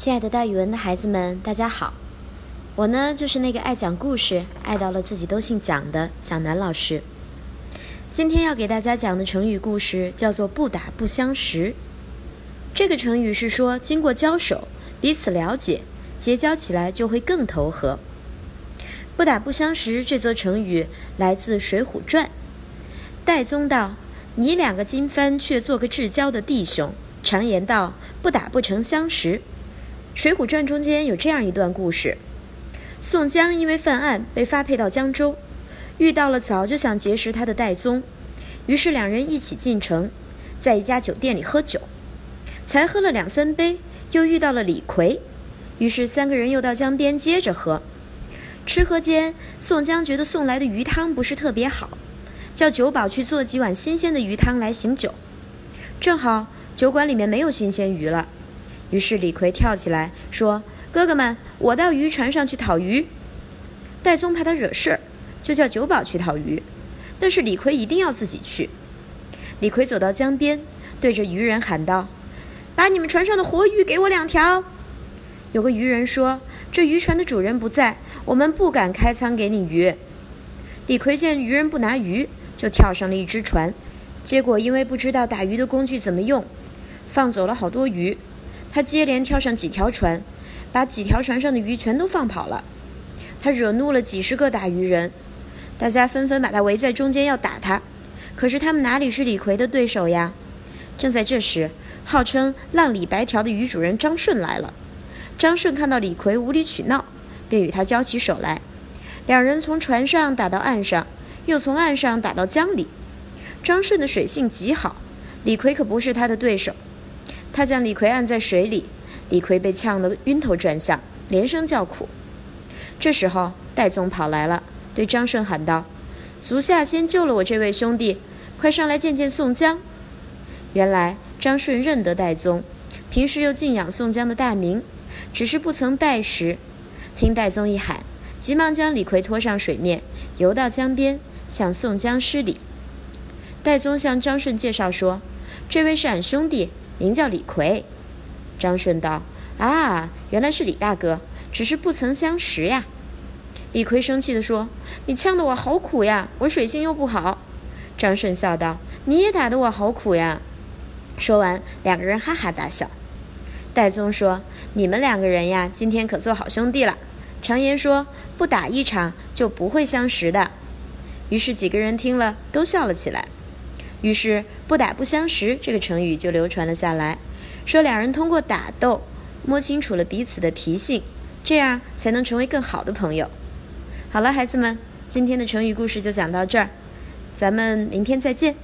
亲爱的大语文的孩子们，大家好！我呢，就是那个爱讲故事、爱到了自己都姓蒋的蒋楠老师。今天要给大家讲的成语故事叫做“不打不相识”。这个成语是说，经过交手，彼此了解，结交起来就会更投合。“不打不相识”这则成语来自《水浒传》。戴宗道：“你两个金帆却做个至交的弟兄。”常言道：“不打不成相识。”《水浒传》中间有这样一段故事：宋江因为犯案被发配到江州，遇到了早就想结识他的戴宗，于是两人一起进城，在一家酒店里喝酒。才喝了两三杯，又遇到了李逵，于是三个人又到江边接着喝。吃喝间，宋江觉得送来的鱼汤不是特别好，叫酒保去做几碗新鲜的鱼汤来醒酒。正好。酒馆里面没有新鲜鱼了，于是李逵跳起来说：“哥哥们，我到渔船上去讨鱼。”戴宗怕他惹事儿，就叫酒保去讨鱼，但是李逵一定要自己去。李逵走到江边，对着渔人喊道：“把你们船上的活鱼给我两条。”有个渔人说：“这渔船的主人不在，我们不敢开仓给你鱼。”李逵见渔人不拿鱼，就跳上了一只船，结果因为不知道打鱼的工具怎么用。放走了好多鱼，他接连跳上几条船，把几条船上的鱼全都放跑了。他惹怒了几十个打鱼人，大家纷纷把他围在中间要打他，可是他们哪里是李逵的对手呀？正在这时，号称“浪里白条”的鱼主人张顺来了。张顺看到李逵无理取闹，便与他交起手来。两人从船上打到岸上，又从岸上打到江里。张顺的水性极好，李逵可不是他的对手。他将李逵按在水里，李逵被呛得晕头转向，连声叫苦。这时候，戴宗跑来了，对张顺喊道：“足下先救了我这位兄弟，快上来见见宋江。”原来张顺认得戴宗，平时又敬仰宋江的大名，只是不曾拜师。听戴宗一喊，急忙将李逵拖上水面，游到江边，向宋江施礼。戴宗向张顺介绍说：“这位是俺兄弟。”名叫李逵，张顺道：“啊，原来是李大哥，只是不曾相识呀。”李逵生气地说：“你呛得我好苦呀，我水性又不好。”张顺笑道：“你也打得我好苦呀。”说完，两个人哈哈大笑。戴宗说：“你们两个人呀，今天可做好兄弟了。常言说，不打一场就不会相识的。”于是几个人听了都笑了起来。于是“不打不相识”这个成语就流传了下来，说两人通过打斗摸清楚了彼此的脾性，这样才能成为更好的朋友。好了，孩子们，今天的成语故事就讲到这儿，咱们明天再见。